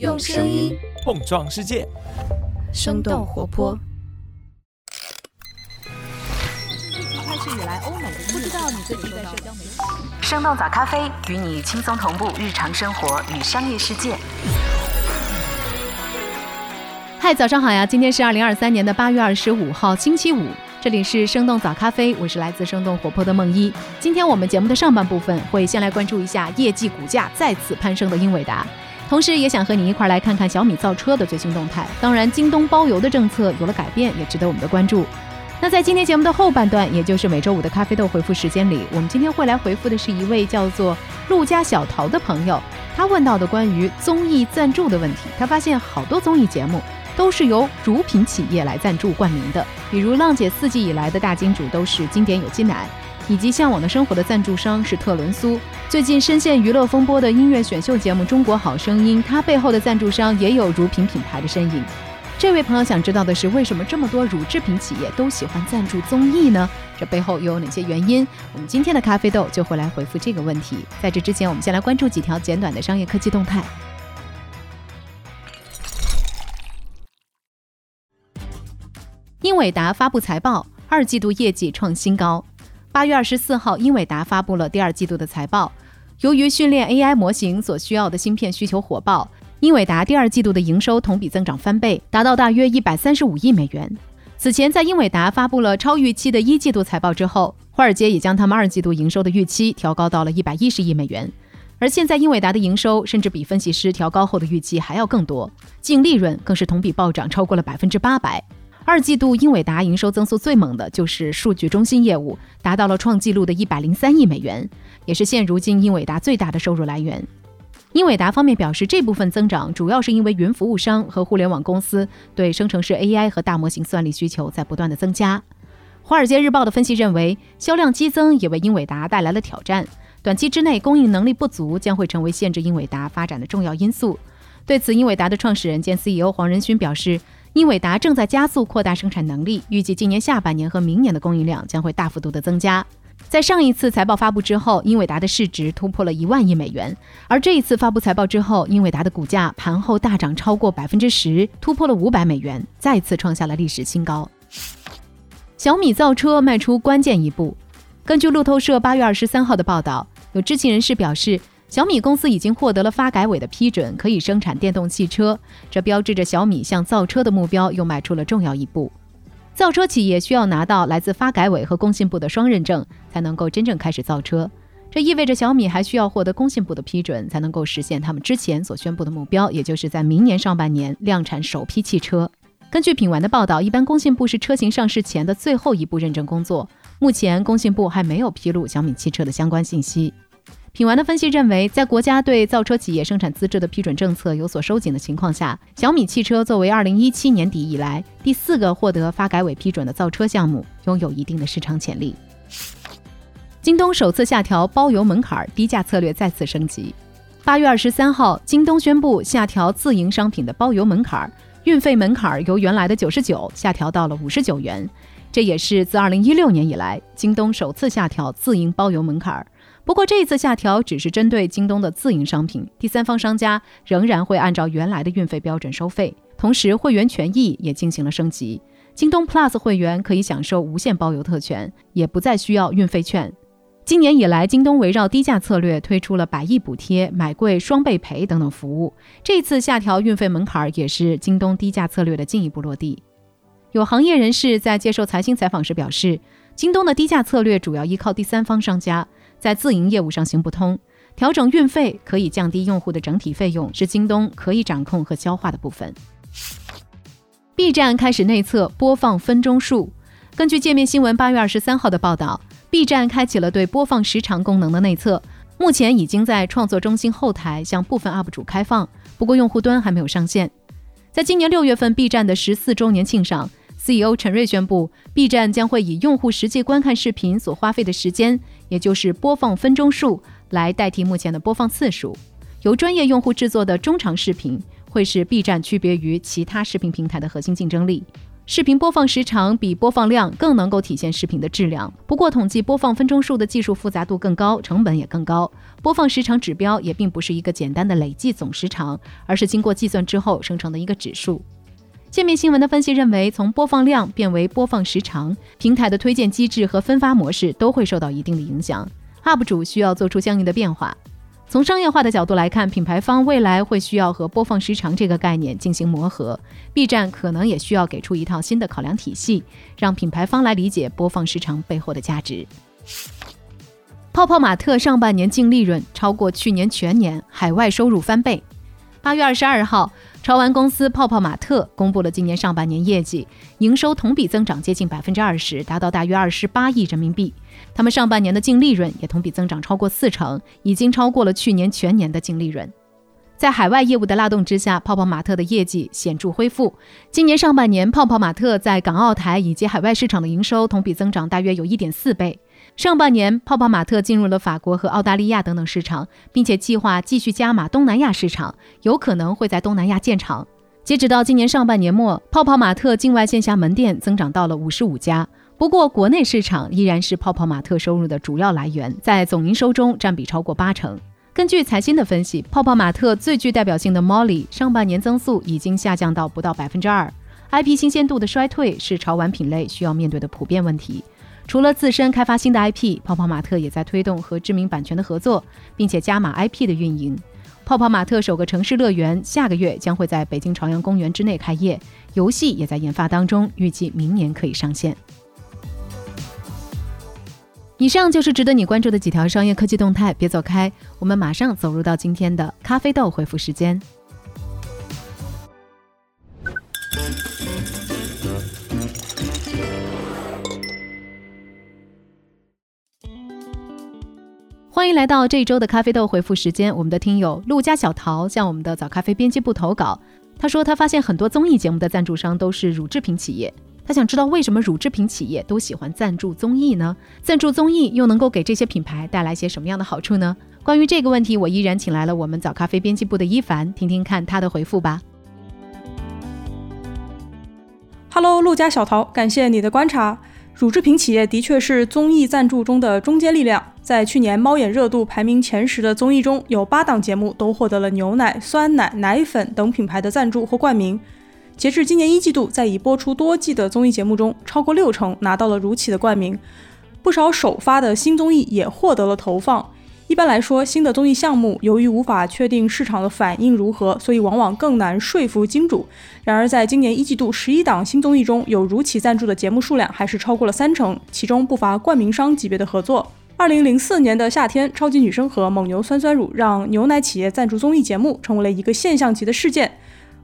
用声音碰撞世界，生动活泼。开始以来，欧美不知道你最近在社交媒体。生动早咖啡与你轻松同步日常生活与商业世界。嗨，早上好呀！今天是二零二三年的八月二十五号，星期五。这里是生动早咖啡，我是来自生动活泼的梦一。今天我们节目的上半部分会先来关注一下业绩股价再次攀升的英伟达。同时，也想和你一块来看看小米造车的最新动态。当然，京东包邮的政策有了改变，也值得我们的关注。那在今天节目的后半段，也就是每周五的咖啡豆回复时间里，我们今天会来回复的是一位叫做陆家小桃的朋友，他问到的关于综艺赞助的问题。他发现好多综艺节目都是由乳品企业来赞助冠名的，比如浪姐四季以来的大金主都是经典有机奶。以及向往的生活的赞助商是特仑苏。最近深陷娱乐风波的音乐选秀节目《中国好声音》，它背后的赞助商也有乳品品牌的身影。这位朋友想知道的是，为什么这么多乳制品企业都喜欢赞助综艺呢？这背后又有哪些原因？我们今天的咖啡豆就会来回复这个问题。在这之前，我们先来关注几条简短的商业科技动态。英伟达发布财报，二季度业绩创新高。八月二十四号，英伟达发布了第二季度的财报。由于训练 AI 模型所需要的芯片需求火爆，英伟达第二季度的营收同比增长翻倍，达到大约一百三十五亿美元。此前，在英伟达发布了超预期的一季度财报之后，华尔街也将他们二季度营收的预期调高到了一百一十亿美元。而现在，英伟达的营收甚至比分析师调高后的预期还要更多，净利润更是同比暴涨超过了百分之八百。二季度英伟达营收增速最猛的就是数据中心业务，达到了创纪录的一百零三亿美元，也是现如今英伟达最大的收入来源。英伟达方面表示，这部分增长主要是因为云服务商和互联网公司对生成式 AI 和大模型算力需求在不断的增加。华尔街日报的分析认为，销量激增也为英伟达带来了挑战，短期之内供应能力不足将会成为限制英伟达发展的重要因素。对此，英伟达的创始人兼 CEO 黄仁勋表示。英伟达正在加速扩大生产能力，预计今年下半年和明年的供应量将会大幅度的增加。在上一次财报发布之后，英伟达的市值突破了一万亿美元，而这一次发布财报之后，英伟达的股价盘后大涨超过百分之十，突破了五百美元，再次创下了历史新高。小米造车迈出关键一步。根据路透社八月二十三号的报道，有知情人士表示。小米公司已经获得了发改委的批准，可以生产电动汽车，这标志着小米向造车的目标又迈出了重要一步。造车企业需要拿到来自发改委和工信部的双认证，才能够真正开始造车。这意味着小米还需要获得工信部的批准，才能够实现他们之前所宣布的目标，也就是在明年上半年量产首批汽车。根据品玩的报道，一般工信部是车型上市前的最后一步认证工作，目前工信部还没有披露小米汽车的相关信息。品玩的分析认为，在国家对造车企业生产资质的批准政策有所收紧的情况下，小米汽车作为2017年底以来第四个获得发改委批准的造车项目，拥有一定的市场潜力。京东首次下调包邮门槛，低价策略再次升级。八月二十三号，京东宣布下调自营商品的包邮门槛，运费门槛由原来的九十九下调到了五十九元，这也是自2016年以来京东首次下调自营包邮门槛。不过这一次下调只是针对京东的自营商品，第三方商家仍然会按照原来的运费标准收费。同时，会员权益也进行了升级，京东 Plus 会员可以享受无限包邮特权，也不再需要运费券。今年以来，京东围绕低价策略推出了百亿补贴、买贵双倍赔等等服务。这次下调运费门槛也是京东低价策略的进一步落地。有行业人士在接受财新采访时表示，京东的低价策略主要依靠第三方商家。在自营业务上行不通，调整运费可以降低用户的整体费用，是京东可以掌控和消化的部分。B 站开始内测播放分钟数。根据界面新闻八月二十三号的报道，B 站开启了对播放时长功能的内测，目前已经在创作中心后台向部分 UP 主开放，不过用户端还没有上线。在今年六月份 B 站的十四周年庆上。CEO 陈瑞宣布，B 站将会以用户实际观看视频所花费的时间，也就是播放分钟数，来代替目前的播放次数。由专业用户制作的中长视频，会是 B 站区别于其他视频平台的核心竞争力。视频播放时长比播放量更能够体现视频的质量。不过，统计播放分钟数的技术复杂度更高，成本也更高。播放时长指标也并不是一个简单的累计总时长，而是经过计算之后生成的一个指数。界面新闻的分析认为，从播放量变为播放时长，平台的推荐机制和分发模式都会受到一定的影响。UP 主需要做出相应的变化。从商业化的角度来看，品牌方未来会需要和播放时长这个概念进行磨合。B 站可能也需要给出一套新的考量体系，让品牌方来理解播放时长背后的价值。泡泡玛特上半年净利润超过去年全年，海外收入翻倍。八月二十二号。潮玩公司泡泡玛特公布了今年上半年业绩，营收同比增长接近百分之二十，达到大约二十八亿人民币。他们上半年的净利润也同比增长超过四成，已经超过了去年全年的净利润。在海外业务的拉动之下，泡泡玛特的业绩显著恢复。今年上半年，泡泡玛特在港澳台以及海外市场的营收同比增长大约有一点四倍。上半年，泡泡玛特进入了法国和澳大利亚等等市场，并且计划继续加码东南亚市场，有可能会在东南亚建厂。截止到今年上半年末，泡泡玛特境外线下门店增长到了五十五家。不过，国内市场依然是泡泡玛特收入的主要来源，在总营收中占比超过八成。根据财新的分析，泡泡玛特最具代表性的 Molly 上半年增速已经下降到不到百分之二。IP 新鲜度的衰退是潮玩品类需要面对的普遍问题。除了自身开发新的 IP，泡泡玛特也在推动和知名版权的合作，并且加码 IP 的运营。泡泡玛特首个城市乐园下个月将会在北京朝阳公园之内开业，游戏也在研发当中，预计明年可以上线。以上就是值得你关注的几条商业科技动态，别走开，我们马上走入到今天的咖啡豆回复时间。欢迎来到这一周的咖啡豆回复时间。我们的听友陆家小桃向我们的早咖啡编辑部投稿，他说他发现很多综艺节目的赞助商都是乳制品企业，他想知道为什么乳制品企业都喜欢赞助综艺呢？赞助综艺又能够给这些品牌带来些什么样的好处呢？关于这个问题，我依然请来了我们早咖啡编辑部的伊凡，听听看他的回复吧。Hello，陆家小桃，感谢你的观察。乳制品企业的确是综艺赞助中的中坚力量。在去年猫眼热度排名前十的综艺中，有八档节目都获得了牛奶、酸奶、奶粉等品牌的赞助或冠名。截至今年一季度，在已播出多季的综艺节目中，超过六成拿到了乳企的冠名。不少首发的新综艺也获得了投放。一般来说，新的综艺项目由于无法确定市场的反应如何，所以往往更难说服金主。然而，在今年一季度十一档新综艺中，有如企赞助的节目数量还是超过了三成，其中不乏冠名商级别的合作。二零零四年的夏天，超级女生和蒙牛酸酸乳让牛奶企业赞助综艺节目，成为了一个现象级的事件。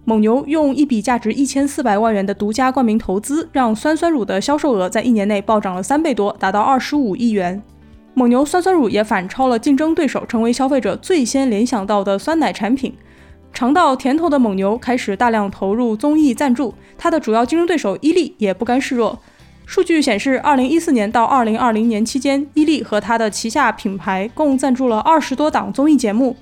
蒙牛用一笔价值一千四百万元的独家冠名投资，让酸酸乳的销售额在一年内暴涨了三倍多，达到二十五亿元。蒙牛酸酸乳也反超了竞争对手，成为消费者最先联想到的酸奶产品。尝到甜头的蒙牛开始大量投入综艺赞助，它的主要竞争对手伊利也不甘示弱。数据显示，二零一四年到二零二零年期间，伊利和它的旗下品牌共赞助了二十多档综艺节目。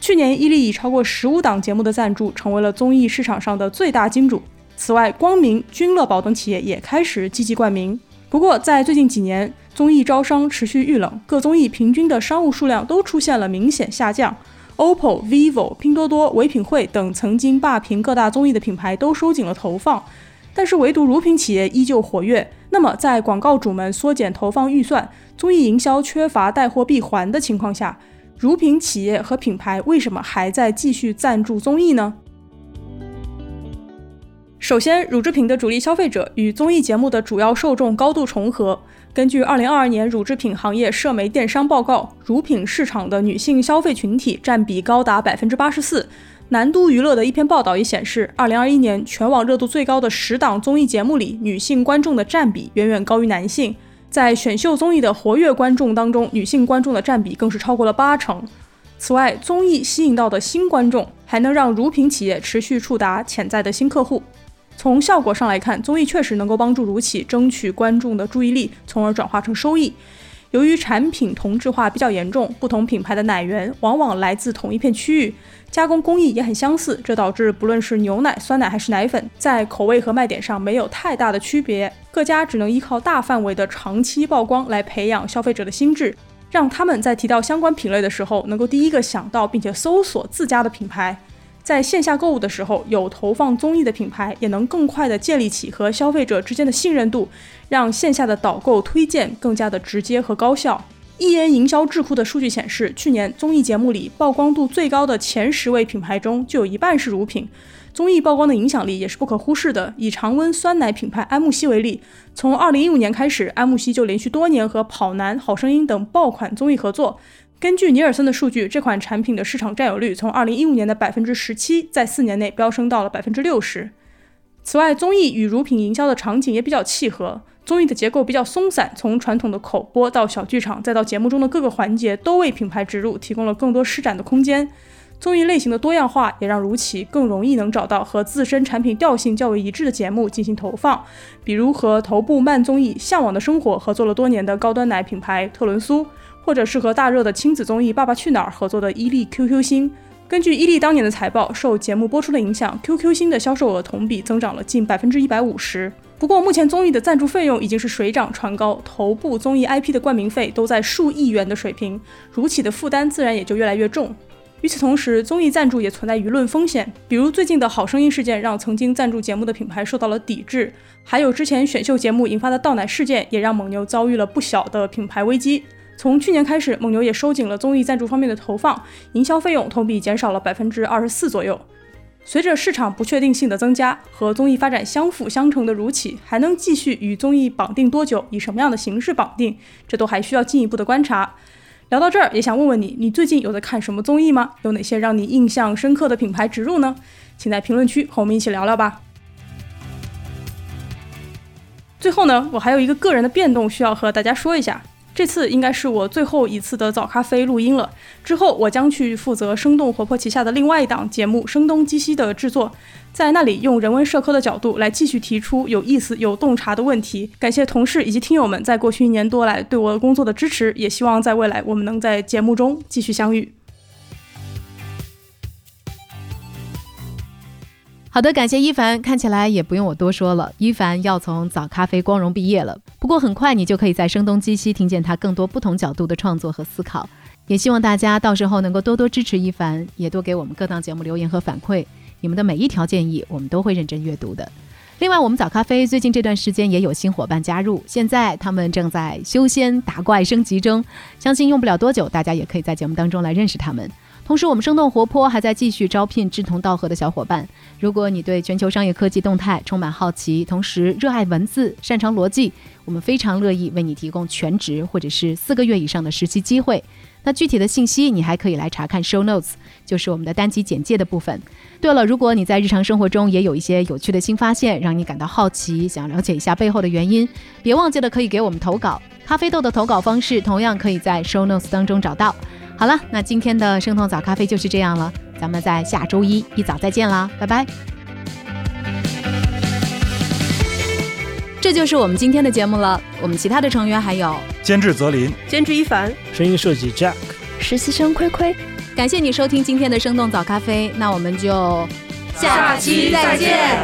去年，伊利以超过十五档节目的赞助，成为了综艺市场上的最大金主。此外，光明、君乐宝等企业也开始积极冠名。不过，在最近几年，综艺招商持续遇冷，各综艺平均的商务数量都出现了明显下降。OPPO、vivo、拼多多、唯品会等曾经霸屏各大综艺的品牌都收紧了投放，但是唯独乳品企业依旧活跃。那么，在广告主们缩减投放预算、综艺营销缺乏带货闭环的情况下，乳品企业和品牌为什么还在继续赞助综艺呢？首先，乳制品的主力消费者与综艺节目的主要受众高度重合。根据二零二二年乳制品行业社媒电商报告，乳品市场的女性消费群体占比高达百分之八十四。南都娱乐的一篇报道也显示，二零二一年全网热度最高的十档综艺节目里，女性观众的占比远远高于男性。在选秀综艺的活跃观众当中，女性观众的占比更是超过了八成。此外，综艺吸引到的新观众，还能让乳品企业持续触达潜在的新客户。从效果上来看，综艺确实能够帮助乳企争取观众的注意力，从而转化成收益。由于产品同质化比较严重，不同品牌的奶源往往来自同一片区域，加工工艺也很相似，这导致不论是牛奶、酸奶还是奶粉，在口味和卖点上没有太大的区别。各家只能依靠大范围的长期曝光来培养消费者的心智，让他们在提到相关品类的时候，能够第一个想到并且搜索自家的品牌。在线下购物的时候，有投放综艺的品牌也能更快地建立起和消费者之间的信任度，让线下的导购推荐更加的直接和高效。一言营销智库的数据显示，去年综艺节目里曝光度最高的前十位品牌中，就有一半是乳品。综艺曝光的影响力也是不可忽视的。以常温酸奶品牌安慕希为例，从2015年开始，安慕希就连续多年和跑男、好声音等爆款综艺合作。根据尼尔森的数据，这款产品的市场占有率从2015年的百分之十七，在四年内飙升到了百分之六十。此外，综艺与乳品营销的场景也比较契合。综艺的结构比较松散，从传统的口播到小剧场，再到节目中的各个环节，都为品牌植入提供了更多施展的空间。综艺类型的多样化，也让如企更容易能找到和自身产品调性较为一致的节目进行投放。比如和头部慢综艺《向往的生活》合作了多年的高端奶品牌特仑苏。或者是和大热的亲子综艺《爸爸去哪儿》合作的伊利 QQ 星。根据伊利当年的财报，受节目播出的影响，QQ 星的销售额同比增长了近百分之一百五十。不过，目前综艺的赞助费用已经是水涨船高，头部综艺 IP 的冠名费都在数亿元的水平，如企的负担自然也就越来越重。与此同时，综艺赞助也存在舆论风险，比如最近的好声音事件让曾经赞助节目的品牌受到了抵制，还有之前选秀节目引发的倒奶事件，也让蒙牛遭遇了不小的品牌危机。从去年开始，蒙牛也收紧了综艺赞助方面的投放，营销费用同比减少了百分之二十四左右。随着市场不确定性的增加，和综艺发展相辅相成的如企还能继续与综艺绑定多久，以什么样的形式绑定，这都还需要进一步的观察。聊到这儿，也想问问你，你最近有在看什么综艺吗？有哪些让你印象深刻的品牌植入呢？请在评论区和我们一起聊聊吧。最后呢，我还有一个个人的变动需要和大家说一下。这次应该是我最后一次的早咖啡录音了。之后我将去负责生动活泼旗下的另外一档节目《声东击西》的制作，在那里用人文社科的角度来继续提出有意思、有洞察的问题。感谢同事以及听友们在过去一年多来对我工作的支持，也希望在未来我们能在节目中继续相遇。好的，感谢一凡。看起来也不用我多说了，一凡要从早咖啡光荣毕业了。不过很快你就可以在声东击西听见他更多不同角度的创作和思考。也希望大家到时候能够多多支持一凡，也多给我们各档节目留言和反馈。你们的每一条建议，我们都会认真阅读的。另外，我们早咖啡最近这段时间也有新伙伴加入，现在他们正在修仙打怪升级中，相信用不了多久，大家也可以在节目当中来认识他们。同时，我们生动活泼还在继续招聘志同道合的小伙伴。如果你对全球商业科技动态充满好奇，同时热爱文字、擅长逻辑，我们非常乐意为你提供全职或者是四个月以上的实习机会。那具体的信息你还可以来查看 show notes，就是我们的单集简介的部分。对了，如果你在日常生活中也有一些有趣的新发现，让你感到好奇，想了解一下背后的原因，别忘记了可以给我们投稿。咖啡豆的投稿方式同样可以在 show notes 当中找到。好了，那今天的生动早咖啡就是这样了，咱们在下周一一早再见啦，拜拜。这就是我们今天的节目了。我们其他的成员还有监制泽林、监制一凡、声音设计 Jack、实习生亏亏。感谢你收听今天的生动早咖啡，那我们就下期再见。